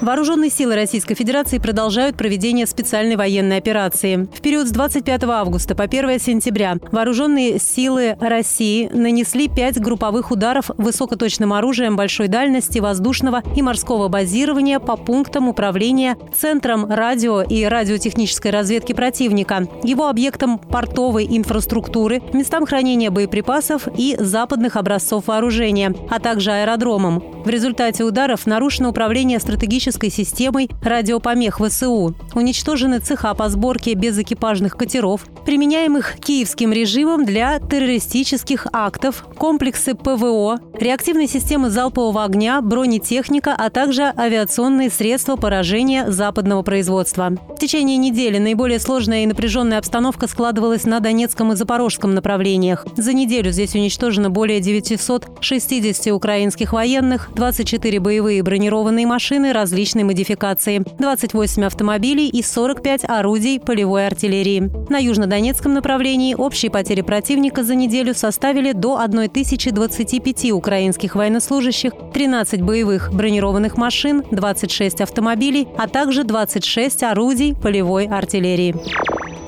Вооруженные силы Российской Федерации продолжают проведение специальной военной операции. В период с 25 августа по 1 сентября вооруженные силы России нанесли пять групповых ударов высокоточным оружием большой дальности воздушного и морского базирования по пунктам управления Центром радио и радиотехнической разведки противника, его объектам портовой инфраструктуры, местам хранения боеприпасов и западных образцов вооружения, а также аэродромам. В результате ударов нарушено управление стратегическим автоматической системой радиопомех ВСУ. Уничтожены цеха по сборке безэкипажных катеров, применяемых киевским режимом для террористических актов, комплексы ПВО, реактивные системы залпового огня, бронетехника, а также авиационные средства поражения западного производства. В течение недели наиболее сложная и напряженная обстановка складывалась на Донецком и Запорожском направлениях. За неделю здесь уничтожено более 960 украинских военных, 24 боевые бронированные машины различных различной модификации, 28 автомобилей и 45 орудий полевой артиллерии. На южнодонецком направлении общие потери противника за неделю составили до 1025 украинских военнослужащих, 13 боевых бронированных машин, 26 автомобилей, а также 26 орудий полевой артиллерии.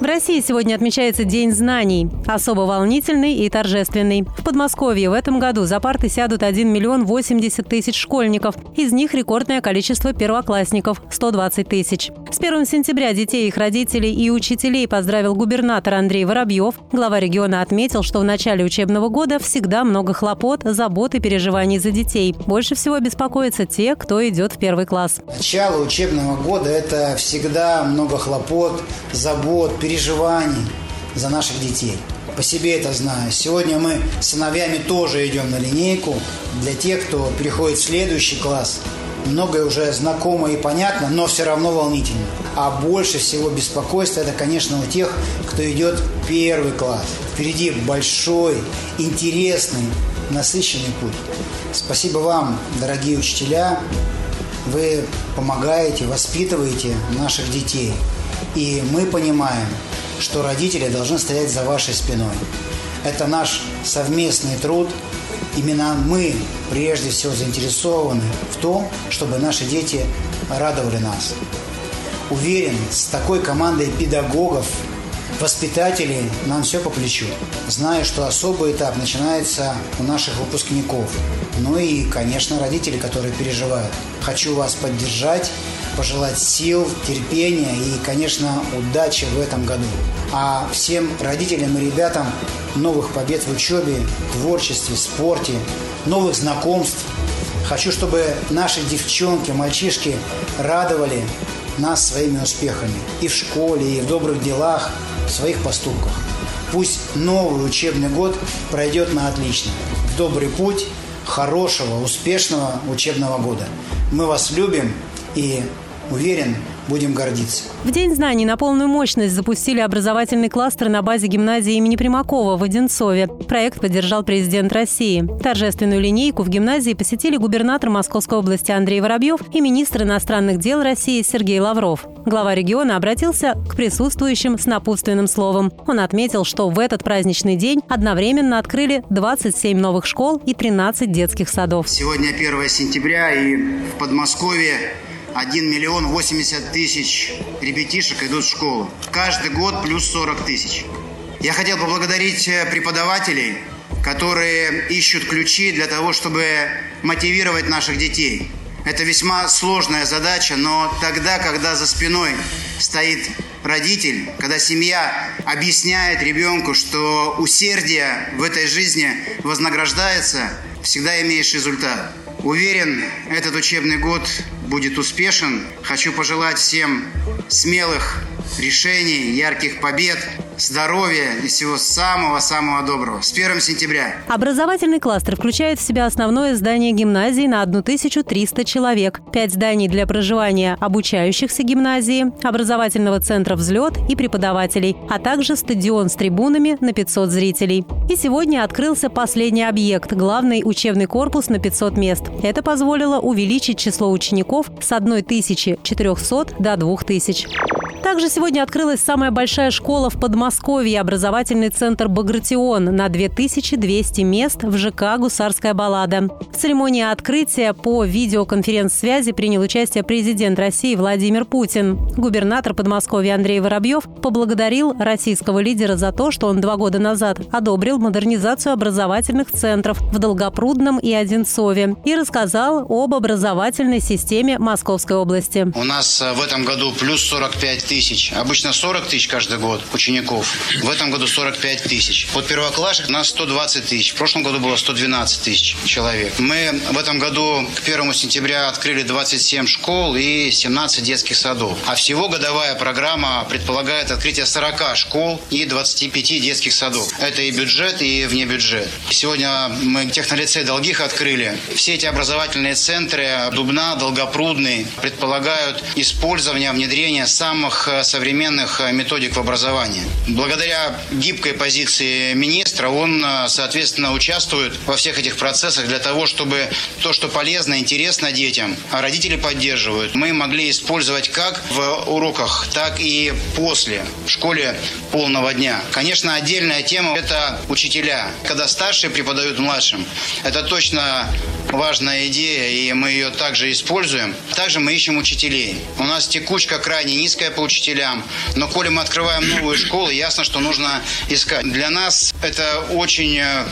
В России сегодня отмечается День знаний. Особо волнительный и торжественный. В Подмосковье в этом году за парты сядут 1 миллион 80 тысяч школьников. Из них рекордное количество первоклассников – 120 тысяч. С 1 сентября детей, их родителей и учителей поздравил губернатор Андрей Воробьев. Глава региона отметил, что в начале учебного года всегда много хлопот, забот и переживаний за детей. Больше всего беспокоятся те, кто идет в первый класс. Начало учебного года – это всегда много хлопот, забот, переживаний за наших детей. По себе это знаю. Сегодня мы с сыновьями тоже идем на линейку. Для тех, кто переходит в следующий класс, многое уже знакомо и понятно, но все равно волнительно. А больше всего беспокойства это, конечно, у тех, кто идет первый класс. Впереди большой, интересный, насыщенный путь. Спасибо вам, дорогие учителя. Вы помогаете, воспитываете наших детей – и мы понимаем, что родители должны стоять за вашей спиной. Это наш совместный труд. Именно мы прежде всего заинтересованы в том, чтобы наши дети радовали нас. Уверен, с такой командой педагогов, воспитателей нам все по плечу. Знаю, что особый этап начинается у наших выпускников. Ну и, конечно, родители, которые переживают. Хочу вас поддержать пожелать сил, терпения и, конечно, удачи в этом году. А всем родителям и ребятам новых побед в учебе, творчестве, спорте, новых знакомств. Хочу, чтобы наши девчонки, мальчишки радовали нас своими успехами и в школе, и в добрых делах, в своих поступках. Пусть новый учебный год пройдет на отлично. Добрый путь хорошего, успешного учебного года. Мы вас любим и уверен, будем гордиться. В День знаний на полную мощность запустили образовательный кластер на базе гимназии имени Примакова в Одинцове. Проект поддержал президент России. Торжественную линейку в гимназии посетили губернатор Московской области Андрей Воробьев и министр иностранных дел России Сергей Лавров. Глава региона обратился к присутствующим с напутственным словом. Он отметил, что в этот праздничный день одновременно открыли 27 новых школ и 13 детских садов. Сегодня 1 сентября и в Подмосковье 1 миллион 80 тысяч ребятишек идут в школу. Каждый год плюс 40 тысяч. Я хотел поблагодарить э, преподавателей, которые ищут ключи для того, чтобы мотивировать наших детей. Это весьма сложная задача, но тогда, когда за спиной стоит родитель, когда семья объясняет ребенку, что усердие в этой жизни вознаграждается, всегда имеешь результат. Уверен, этот учебный год будет успешен. Хочу пожелать всем смелых решений, ярких побед, здоровья и всего самого-самого доброго. С 1 сентября. Образовательный кластер включает в себя основное здание гимназии на 1300 человек, пять зданий для проживания обучающихся гимназии, образовательного центра «Взлет» и преподавателей, а также стадион с трибунами на 500 зрителей. И сегодня открылся последний объект – главный учебный корпус на 500 мест. Это позволило увеличить число учеников с 1400 до 2000. Также сегодня открылась самая большая школа в Подмосковье – образовательный центр «Багратион» на 2200 мест в ЖК «Гусарская баллада». В церемонии открытия по видеоконференц-связи принял участие президент России Владимир Путин. Губернатор Подмосковья Андрей Воробьев поблагодарил российского лидера за то, что он два года назад одобрил модернизацию образовательных центров в Долгопрудном и Одинцове и рассказал об образовательной системе Московской области. У нас э, в этом году плюс 45 тысяч. Обычно 40 тысяч каждый год учеников. В этом году 45 тысяч. Вот первоклассник у нас 120 тысяч. В прошлом году было 112 тысяч человек. Мы в этом году к 1 сентября открыли 27 школ и 17 детских садов. А всего годовая программа предполагает открытие 40 школ и 25 детских садов. Это и бюджет, и вне бюджет. Сегодня мы технолицей Долгих открыли. Все эти образовательные центры Дубна, Долгопрудный предполагают использование, внедрение самых самых э, современных э, методик в образовании. Благодаря гибкой позиции министра он, э, соответственно, участвует во всех этих процессах для того, чтобы то, что полезно, интересно детям, а родители поддерживают, мы могли использовать как в уроках, так и после, в школе полного дня. Конечно, отдельная тема – это учителя. Когда старшие преподают младшим, это точно важная идея, и мы ее также используем. Также мы ищем учителей. У нас текучка крайне низкая по учителям, но коли мы открываем новые школы, ясно, что нужно искать. Для нас это очень э,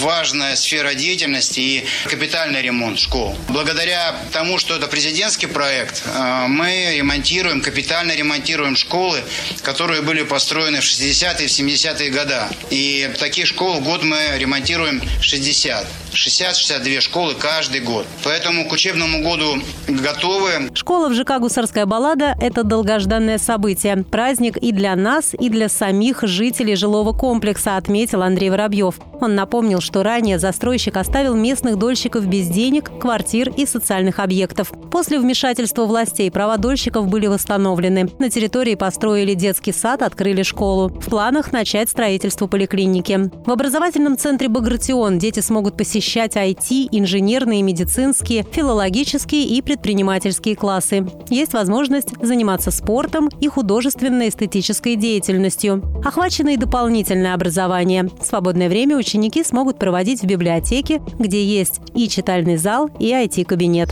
важная сфера деятельности и капитальный ремонт школ. Благодаря тому, что это президентский проект, э, мы ремонтируем, капитально ремонтируем школы, которые были построены в 60-е, в 70-е годы. И таких школ в год мы ремонтируем 60. 60-62 школы каждый год. Поэтому к учебному году готовы. Школа в ЖК «Гусарская баллада» – это долгожданное событие. Праздник и для нас, и для самих жителей жилого комплекса, отметил Андрей Воробьев. Он напомнил, что ранее застройщик оставил местных дольщиков без денег, квартир и социальных объектов. После вмешательства властей права дольщиков были восстановлены. На территории построили детский сад, открыли школу. В планах начать строительство поликлиники. В образовательном центре «Багратион» дети смогут посещать IT, инженерные, медицинские, филологические и предпринимательские классы. Есть возможность заниматься спортом и художественно-эстетической деятельностью. Охвачено и дополнительное образование. Свободное время ученики смогут проводить в библиотеке, где есть и читальный зал, и IT-кабинет.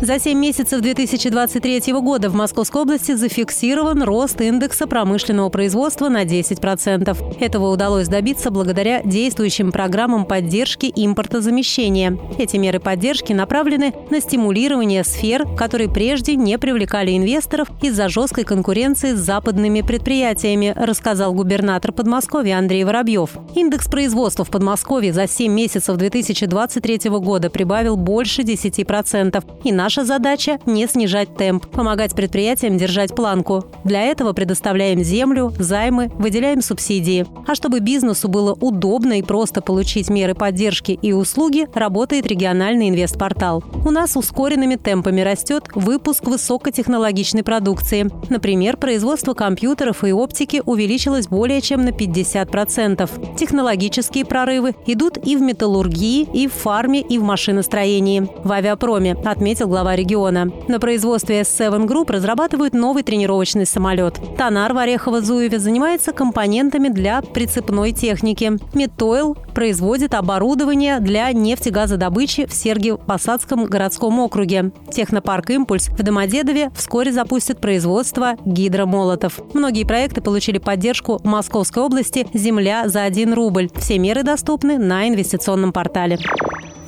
За 7 месяцев 2023 года в Московской области зафиксирован рост индекса промышленного производства на 10%. Этого удалось добиться благодаря действующим программам поддержки импортозамещения. Эти меры поддержки направлены на стимулирование сфер, которые прежде не привлекали инвесторов из-за жесткой конкуренции с западными предприятиями, рассказал губернатор Подмосковья Андрей Воробьев. Индекс производства в Подмосковье за 7 месяцев 2023 года прибавил больше 10%. И на Наша задача – не снижать темп, помогать предприятиям держать планку. Для этого предоставляем землю, займы, выделяем субсидии. А чтобы бизнесу было удобно и просто получить меры поддержки и услуги, работает региональный инвестпортал. У нас ускоренными темпами растет выпуск высокотехнологичной продукции. Например, производство компьютеров и оптики увеличилось более чем на 50%. Технологические прорывы идут и в металлургии, и в фарме, и в машиностроении. В авиапроме, отметил глава региона. На производстве S7 Group разрабатывают новый тренировочный самолет. Тонар в Орехово-Зуеве занимается компонентами для прицепной техники. Метойл производит оборудование для нефтегазодобычи в Сергиев-Посадском городском округе. Технопарк «Импульс» в Домодедове вскоре запустит производство гидромолотов. Многие проекты получили поддержку Московской области «Земля за 1 рубль». Все меры доступны на инвестиционном портале.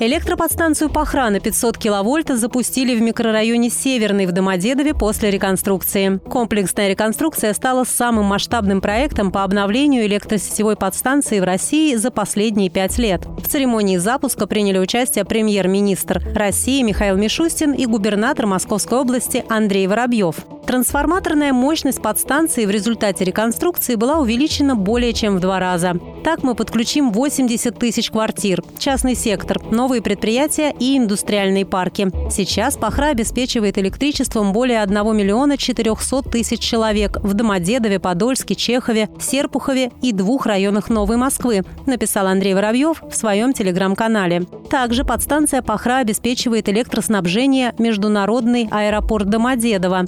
Электроподстанцию Пахра на 500 киловольт запустили в микрорайоне Северный в Домодедове после реконструкции. Комплексная реконструкция стала самым масштабным проектом по обновлению электросетевой подстанции в России за последние пять лет. В церемонии запуска приняли участие премьер-министр России Михаил Мишустин и губернатор Московской области Андрей Воробьев. Трансформаторная мощность подстанции в результате реконструкции была увеличена более чем в два раза. Так мы подключим 80 тысяч квартир, частный сектор, новые предприятия и индустриальные парки. Сейчас Пахра обеспечивает электричеством более 1 миллиона 400 тысяч человек в Домодедове, Подольске, Чехове, Серпухове и двух районах Новой Москвы, написал Андрей Воробьев в своем телеграм-канале. Также подстанция Пахра обеспечивает электроснабжение Международный аэропорт Домодедово,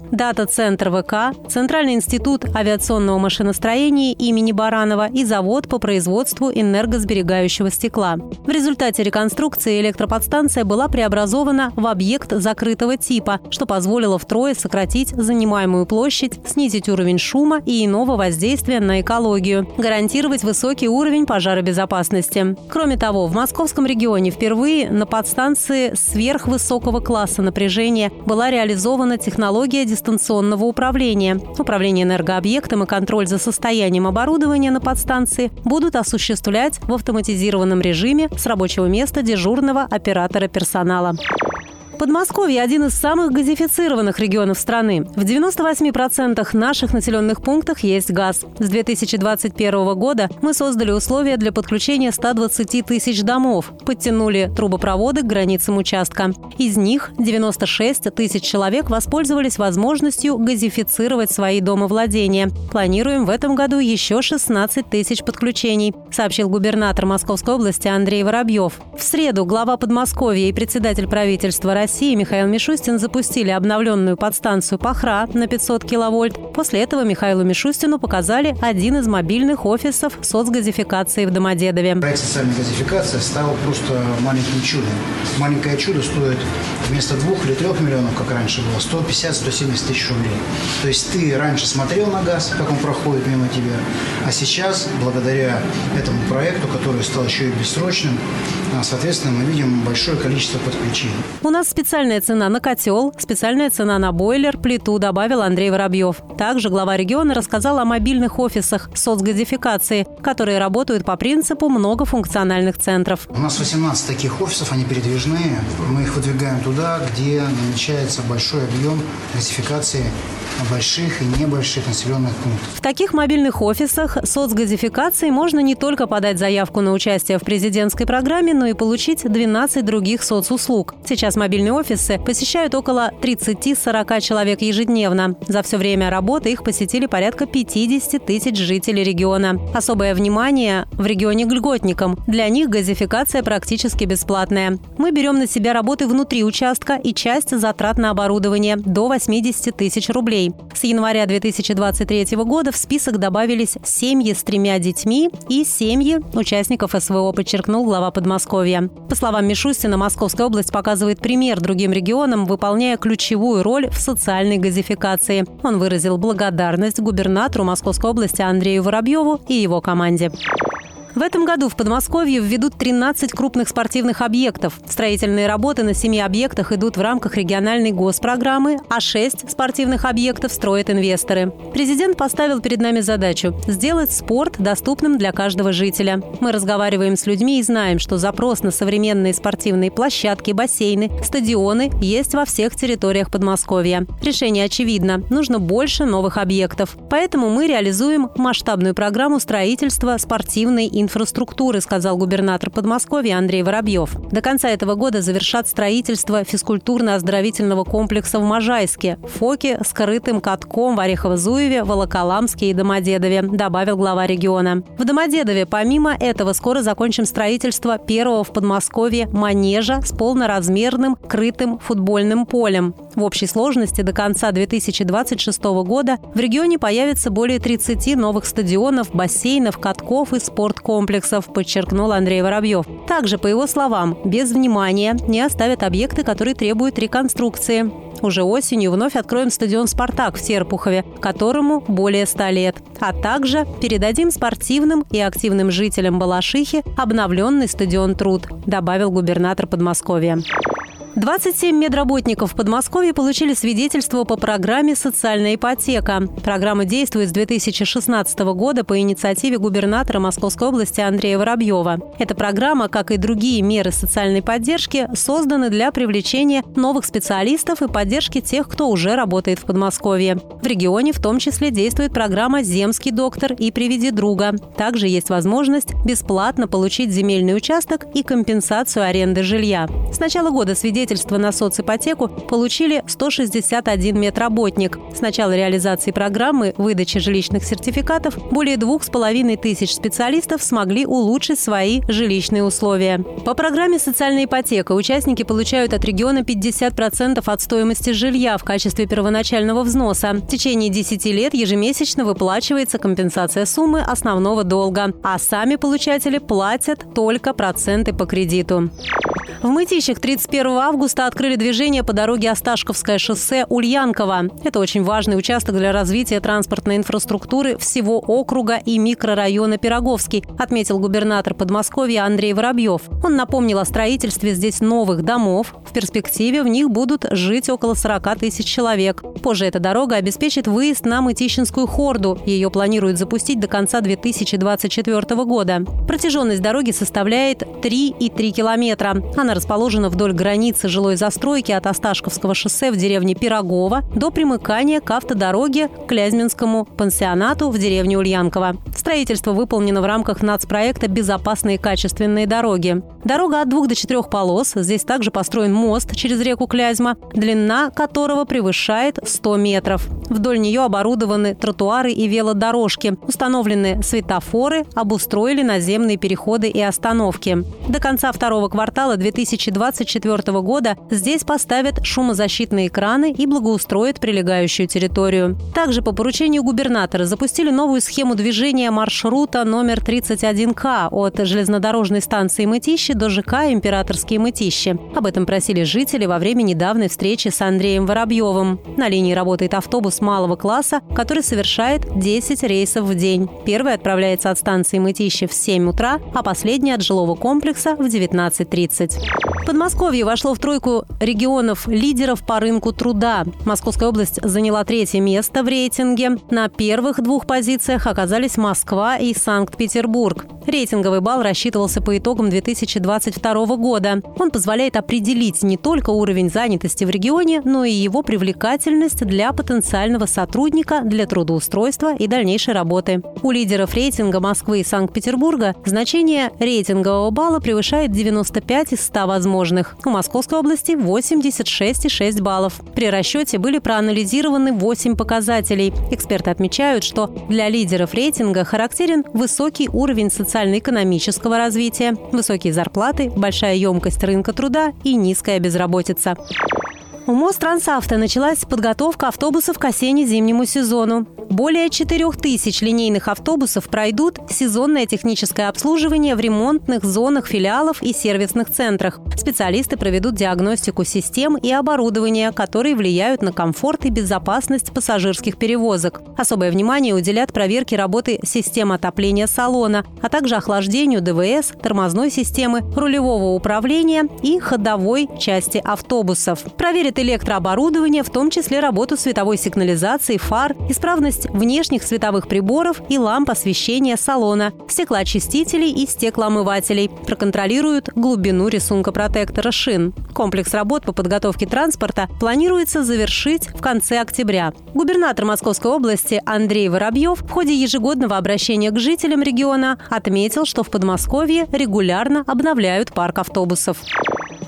дата-центр ВК, Центральный институт авиационного машиностроения имени Баранова и завод по производству энергосберегающего стекла. В результате реконструкции электроподстанция была преобразована в объект закрытого типа, что позволило втрое сократить занимаемую площадь, снизить уровень шума и иного воздействия на экологию, гарантировать высокий уровень пожаробезопасности. Кроме того, в московском регионе впервые на подстанции сверхвысокого класса напряжения была реализована технология дистанционного управления. Управление энергообъектом и контроль за состоянием оборудования на подстанции будут осуществлять в автоматизированном режиме с рабочего места дежурного оператора персонала. Подмосковье – один из самых газифицированных регионов страны. В 98% наших населенных пунктах есть газ. С 2021 года мы создали условия для подключения 120 тысяч домов, подтянули трубопроводы к границам участка. Из них 96 тысяч человек воспользовались возможностью газифицировать свои домовладения. Планируем в этом году еще 16 тысяч подключений, сообщил губернатор Московской области Андрей Воробьев. В среду глава Подмосковья и председатель правительства России Михаил Мишустин запустили обновленную подстанцию Пахра на 500 киловольт. После этого Михаилу Мишустину показали один из мобильных офисов соцгазификации в Домодедове. Проект социальной газификации стал просто маленьким чудом. Маленькое чудо стоит вместо двух или трех миллионов, как раньше было, 150-170 тысяч рублей. То есть ты раньше смотрел на газ, как он проходит мимо тебя, а сейчас, благодаря этому проекту, который стал еще и бессрочным, а, соответственно, мы видим большое количество подключений. У нас специальная цена на котел, специальная цена на бойлер, плиту, добавил Андрей Воробьев. Также глава региона рассказал о мобильных офисах соцгазификации, которые работают по принципу многофункциональных центров. У нас 18 таких офисов, они передвижные. Мы их выдвигаем туда, где намечается большой объем газификации больших и небольших населенных пунктов. В таких мобильных офисах соцгазификации можно не только подать заявку на участие в президентской программе, но и получить 12 других соцуслуг. Сейчас мобильные офисы посещают около 30-40 человек ежедневно. За все время работы их посетили порядка 50 тысяч жителей региона. Особое внимание в регионе к льготникам. Для них газификация практически бесплатная. Мы берем на себя работы внутри участка и часть затрат на оборудование до 80 тысяч рублей. С января 2023 года в список добавились семьи с тремя детьми и семьи участников СВО, подчеркнул глава Подмосковья. По словам Мишустина, Московская область показывает пример другим регионам, выполняя ключевую роль в социальной газификации. Он выразил благодарность губернатору Московской области Андрею Воробьеву и его команде. В этом году в Подмосковье введут 13 крупных спортивных объектов. Строительные работы на семи объектах идут в рамках региональной госпрограммы, а шесть спортивных объектов строят инвесторы. Президент поставил перед нами задачу – сделать спорт доступным для каждого жителя. Мы разговариваем с людьми и знаем, что запрос на современные спортивные площадки, бассейны, стадионы есть во всех территориях Подмосковья. Решение очевидно – нужно больше новых объектов. Поэтому мы реализуем масштабную программу строительства спортивной инфраструктуры, сказал губернатор Подмосковья Андрей Воробьев. До конца этого года завершат строительство физкультурно-оздоровительного комплекса в Можайске, Фоке с крытым катком в Орехово-Зуеве, Волоколамске и Домодедове, добавил глава региона. В Домодедове помимо этого скоро закончим строительство первого в Подмосковье манежа с полноразмерным крытым футбольным полем. В общей сложности до конца 2026 года в регионе появится более 30 новых стадионов, бассейнов, катков и спорткомплексов комплексов, подчеркнул Андрей Воробьев. Также, по его словам, без внимания не оставят объекты, которые требуют реконструкции. Уже осенью вновь откроем стадион «Спартак» в Серпухове, которому более 100 лет. А также передадим спортивным и активным жителям Балашихи обновленный стадион «Труд», добавил губернатор Подмосковья. 27 медработников в Подмосковье получили свидетельство по программе «Социальная ипотека». Программа действует с 2016 года по инициативе губернатора Московской области Андрея Воробьева. Эта программа, как и другие меры социальной поддержки, созданы для привлечения новых специалистов и поддержки тех, кто уже работает в Подмосковье. В регионе в том числе действует программа «Земский доктор» и «Приведи друга». Также есть возможность бесплатно получить земельный участок и компенсацию аренды жилья. С начала года свидетельство свидетельство на соципотеку получили 161 медработник. С начала реализации программы выдачи жилищных сертификатов более двух с половиной тысяч специалистов смогли улучшить свои жилищные условия. По программе «Социальная ипотека» участники получают от региона 50% от стоимости жилья в качестве первоначального взноса. В течение 10 лет ежемесячно выплачивается компенсация суммы основного долга, а сами получатели платят только проценты по кредиту. В Мытищах 31 августа открыли движение по дороге Осташковское шоссе Ульянково. Это очень важный участок для развития транспортной инфраструктуры всего округа и микрорайона Пироговский, отметил губернатор Подмосковья Андрей Воробьев. Он напомнил о строительстве здесь новых домов. В перспективе в них будут жить около 40 тысяч человек. Позже эта дорога обеспечит выезд на Мытищинскую хорду. Ее планируют запустить до конца 2024 года. Протяженность дороги составляет 3,3 километра. Она расположена вдоль границы жилой застройки от Осташковского шоссе в деревне Пирогова до примыкания к автодороге к Клязьминскому пансионату в деревне Ульянково. Строительство выполнено в рамках нацпроекта «Безопасные качественные дороги». Дорога от двух до четырех полос. Здесь также построен мост через реку Клязьма, длина которого превышает 100 метров. Вдоль нее оборудованы тротуары и велодорожки, установлены светофоры, обустроили наземные переходы и остановки. До конца второго квартала 2024 года здесь поставят шумозащитные экраны и благоустроят прилегающую территорию. Также по поручению губернатора запустили новую схему движения маршрута номер 31К от железнодорожной станции Мытищи до ЖК «Императорские Мытищи». Об этом просили жители во время недавней встречи с Андреем Воробьевым. На линии работает автобус малого класса, который совершает 10 рейсов в день. Первый отправляется от станции Мытищи в 7 утра, а последний от жилого комплекса в 19.30. Подмосковье вошло в тройку регионов лидеров по рынку труда. Московская область заняла третье место в рейтинге. На первых двух позициях оказались Москва и Санкт-Петербург. Рейтинговый балл рассчитывался по итогам 2022 года. Он позволяет определить не только уровень занятости в регионе, но и его привлекательность для потенциального сотрудника для трудоустройства и дальнейшей работы. У лидеров рейтинга Москвы и Санкт-Петербурга значение рейтингового балла превышает 95 из 100 возможных. У Московской области 86,6 баллов. При расчете были проанализированы 8 показателей. Эксперты отмечают, что для лидеров рейтинга характерен высокий уровень социально-экономического развития, высокие зарплаты, большая емкость рынка труда и низкая безработица. У Мострансавто началась подготовка автобусов к осенне-зимнему сезону. Более 4 тысяч линейных автобусов пройдут сезонное техническое обслуживание в ремонтных зонах филиалов и сервисных центрах. Специалисты проведут диагностику систем и оборудования, которые влияют на комфорт и безопасность пассажирских перевозок. Особое внимание уделят проверке работы систем отопления салона, а также охлаждению ДВС, тормозной системы, рулевого управления и ходовой части автобусов. Проверят проверит электрооборудование, в том числе работу световой сигнализации, фар, исправность внешних световых приборов и ламп освещения салона, стеклоочистителей и стеклоомывателей. Проконтролируют глубину рисунка протектора шин. Комплекс работ по подготовке транспорта планируется завершить в конце октября. Губернатор Московской области Андрей Воробьев в ходе ежегодного обращения к жителям региона отметил, что в Подмосковье регулярно обновляют парк автобусов.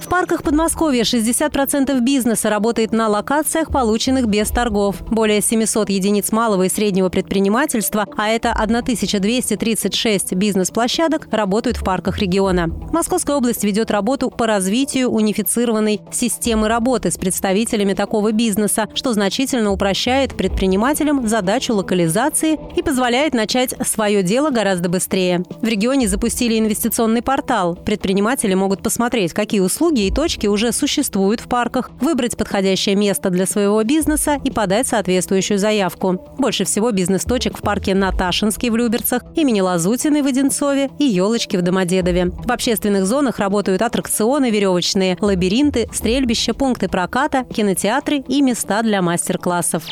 В парках Подмосковья 60% бизнеса работает на локациях, полученных без торгов. Более 700 единиц малого и среднего предпринимательства, а это 1236 бизнес-площадок, работают в парках региона. Московская область ведет работу по развитию унифицированной системы работы с представителями такого бизнеса, что значительно упрощает предпринимателям задачу локализации и позволяет начать свое дело гораздо быстрее. В регионе запустили инвестиционный портал. Предприниматели могут посмотреть, какие услуги услуги и точки уже существуют в парках, выбрать подходящее место для своего бизнеса и подать соответствующую заявку. Больше всего бизнес-точек в парке Наташинский в Люберцах, имени Лазутиной в Одинцове и Елочки в Домодедове. В общественных зонах работают аттракционы веревочные, лабиринты, стрельбища, пункты проката, кинотеатры и места для мастер-классов.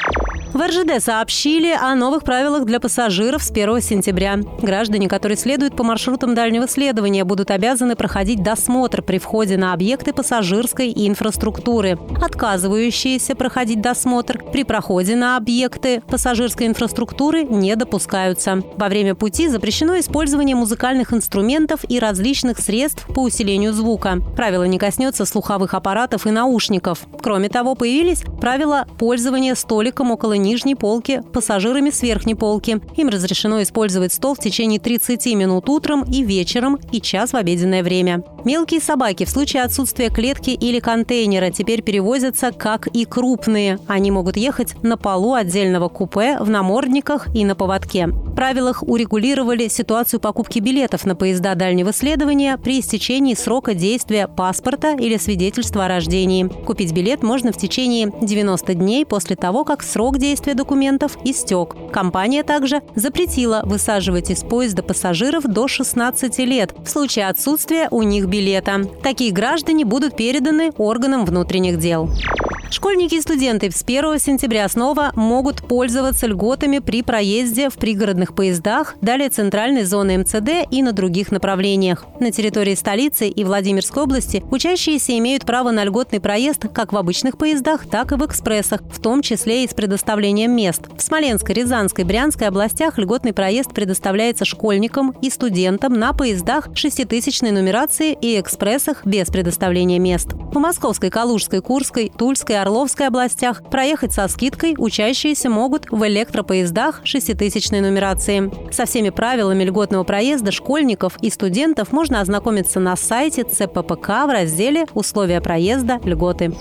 В РЖД сообщили о новых правилах для пассажиров с 1 сентября. Граждане, которые следуют по маршрутам дальнего следования, будут обязаны проходить досмотр при входе на объекты пассажирской инфраструктуры. Отказывающиеся проходить досмотр при проходе на объекты пассажирской инфраструктуры не допускаются. Во время пути запрещено использование музыкальных инструментов и различных средств по усилению звука. Правило не коснется слуховых аппаратов и наушников. Кроме того, появились правила пользования столиком около нижней полки пассажирами с верхней полки. Им разрешено использовать стол в течение 30 минут утром и вечером и час в обеденное время. Мелкие собаки в случае отсутствия клетки или контейнера теперь перевозятся как и крупные. Они могут ехать на полу отдельного купе, в намордниках и на поводке. В правилах урегулировали ситуацию покупки билетов на поезда дальнего следования при истечении срока действия паспорта или свидетельства о рождении. Купить билет можно в течение 90 дней после того, как срок действия документов истек. Компания также запретила высаживать из поезда пассажиров до 16 лет в случае отсутствия у них билета. Такие граждане будут переданы органам внутренних дел. Школьники и студенты с 1 сентября снова могут пользоваться льготами при проезде в пригородных поездах, далее центральной зоны МЦД и на других направлениях. На территории столицы и Владимирской области учащиеся имеют право на льготный проезд как в обычных поездах, так и в экспрессах, в том числе и с предоставлением мест. В Смоленской, Рязанской, Брянской областях льготный проезд предоставляется школьникам и студентам на поездах шеститысячной нумерации и экспрессах без предоставления мест. В Московской, Калужской, Курской, Тульской, Орловской областях проехать со скидкой учащиеся могут в электропоездах шеститысячной нумерации. Со всеми правилами льготного проезда школьников и студентов можно ознакомиться на сайте ЦППК в разделе «Условия проезда. Льготы».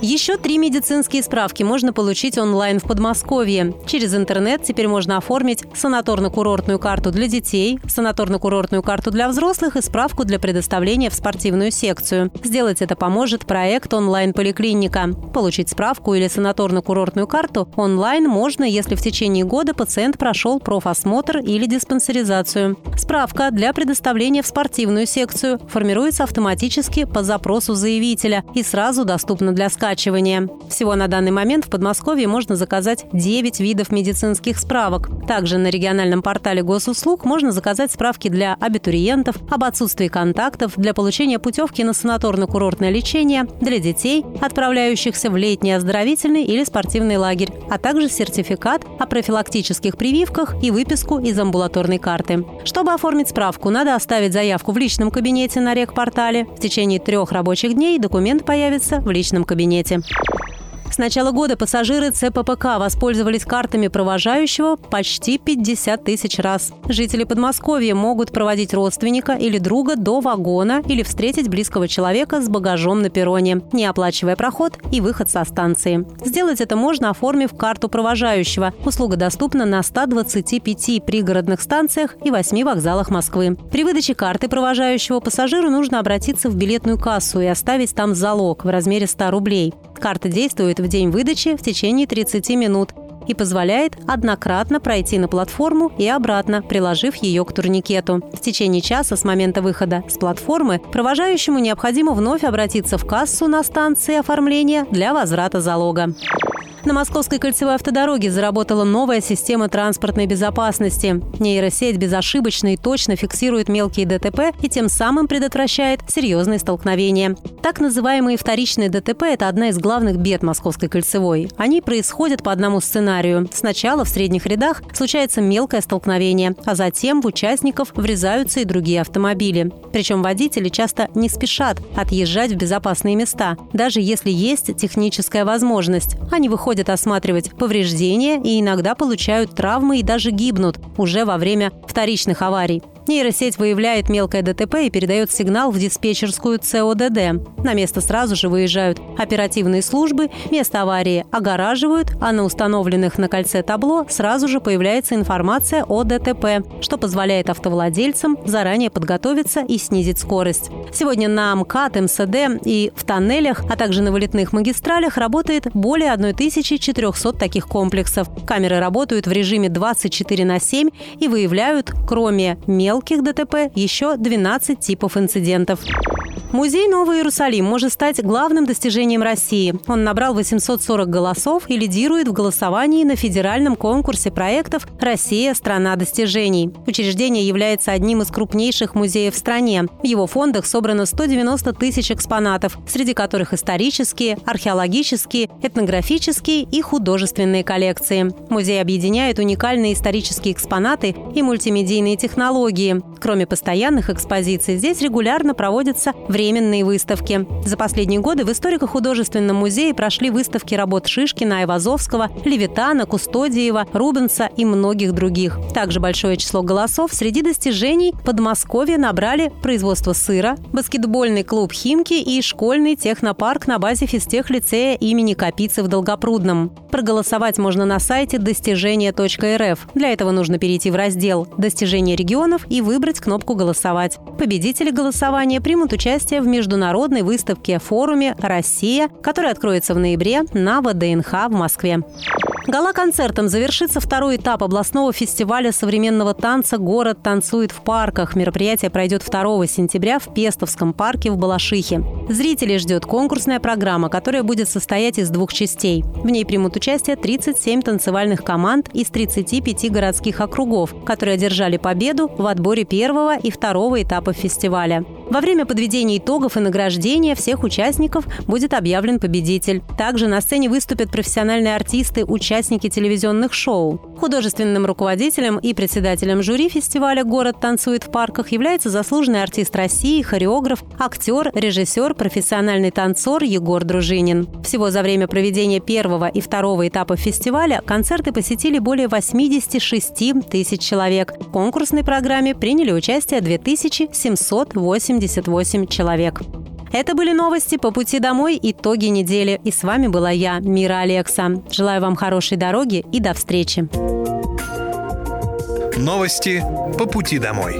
Еще три медицинские справки можно получить онлайн в Подмосковье. Через интернет теперь можно оформить санаторно-курортную карту для детей, санаторно-курортную карту для взрослых и справку для предоставления в спортивную секцию. Сделать это поможет проект онлайн-поликлиника. Получить справку или санаторно-курортную карту онлайн можно, если в течение года пациент прошел профосмотр или диспансеризацию. Справка для предоставления в спортивную секцию формируется автоматически по запросу заявителя и сразу доступна для скачивания. Всего на данный момент в Подмосковье можно заказать 9 видов медицинских справок. Также на региональном портале госуслуг можно заказать справки для абитуриентов об отсутствии контактов, для получения путевки на санаторно-курортное лечение, для детей, отправляющихся в летний оздоровительный или спортивный лагерь, а также сертификат о профилактических прививках и выписку из амбулаторной карты. Чтобы оформить справку, надо оставить заявку в личном кабинете на рекпортале. В течение трех рабочих дней документ появится в личном кабинете. С начала года пассажиры ЦППК воспользовались картами провожающего почти 50 тысяч раз. Жители Подмосковья могут проводить родственника или друга до вагона или встретить близкого человека с багажом на перроне, не оплачивая проход и выход со станции. Сделать это можно, оформив карту провожающего. Услуга доступна на 125 пригородных станциях и 8 вокзалах Москвы. При выдаче карты провожающего пассажиру нужно обратиться в билетную кассу и оставить там залог в размере 100 рублей. Карта действует в день выдачи в течение 30 минут и позволяет однократно пройти на платформу и обратно, приложив ее к турникету. В течение часа с момента выхода с платформы провожающему необходимо вновь обратиться в кассу на станции оформления для возврата залога. На Московской кольцевой автодороге заработала новая система транспортной безопасности. Нейросеть безошибочно и точно фиксирует мелкие ДТП и тем самым предотвращает серьезные столкновения. Так называемые вторичные ДТП – это одна из главных бед Московской кольцевой. Они происходят по одному сценарию. Сначала в средних рядах случается мелкое столкновение, а затем в участников врезаются и другие автомобили. Причем водители часто не спешат отъезжать в безопасные места, даже если есть техническая возможность. Они выходят осматривать повреждения и иногда получают травмы и даже гибнут уже во время вторичных аварий. Нейросеть выявляет мелкое ДТП и передает сигнал в диспетчерскую ЦОДД. На место сразу же выезжают оперативные службы, место аварии огораживают, а на установленных на кольце табло сразу же появляется информация о ДТП, что позволяет автовладельцам заранее подготовиться и снизить скорость. Сегодня на МКАД, МСД и в тоннелях, а также на вылетных магистралях работает более 1400 таких комплексов. Камеры работают в режиме 24 на 7 и выявляют, кроме мелких ДТП, еще 12 типов инцидентов. Музей Новый Иерусалим может стать главным достижением России. Он набрал 840 голосов и лидирует в голосовании на федеральном конкурсе проектов «Россия – страна достижений». Учреждение является одним из крупнейших музеев в стране. В его фондах собрано 190 тысяч экспонатов, среди которых исторические, археологические, этнографические и художественные коллекции. Музей объединяет уникальные исторические экспонаты и мультимедийные технологии. Кроме постоянных экспозиций, здесь регулярно проводятся временные выставки. За последние годы в историко-художественном музее прошли выставки работ Шишкина, Айвазовского, Левитана, Кустодиева, Рубенса и многих других. Также большое число голосов среди достижений Подмосковья набрали производство сыра, баскетбольный клуб «Химки» и школьный технопарк на базе физтех-лицея имени Капицы в Долгопрудном. Проголосовать можно на сайте достижения.рф. Для этого нужно перейти в раздел «Достижения регионов» и выбрать кнопку «Голосовать». Победители голосования примут участие в международной выставке форуме «Россия», который откроется в ноябре на ВДНХ в Москве. Гала-концертом завершится второй этап областного фестиваля современного танца «Город танцует в парках». Мероприятие пройдет 2 сентября в Пестовском парке в Балашихе. Зрителей ждет конкурсная программа, которая будет состоять из двух частей. В ней примут участие 37 танцевальных команд из 35 городских округов, которые одержали победу в отборе первого и второго этапов фестиваля. Во время подведения итогов и награждения всех участников будет объявлен победитель. Также на сцене выступят профессиональные артисты, участники телевизионных шоу. Художественным руководителем и председателем жюри фестиваля «Город танцует в парках» является заслуженный артист России, хореограф, актер, режиссер, профессиональный танцор Егор Дружинин. Всего за время проведения первого и второго этапа фестиваля концерты посетили более 86 тысяч человек. В конкурсной программе приняли участие 2788 человек. Это были новости по пути домой, итоги недели. И с вами была я, Мира Алекса. Желаю вам хорошей дороги и до встречи. Новости по пути домой.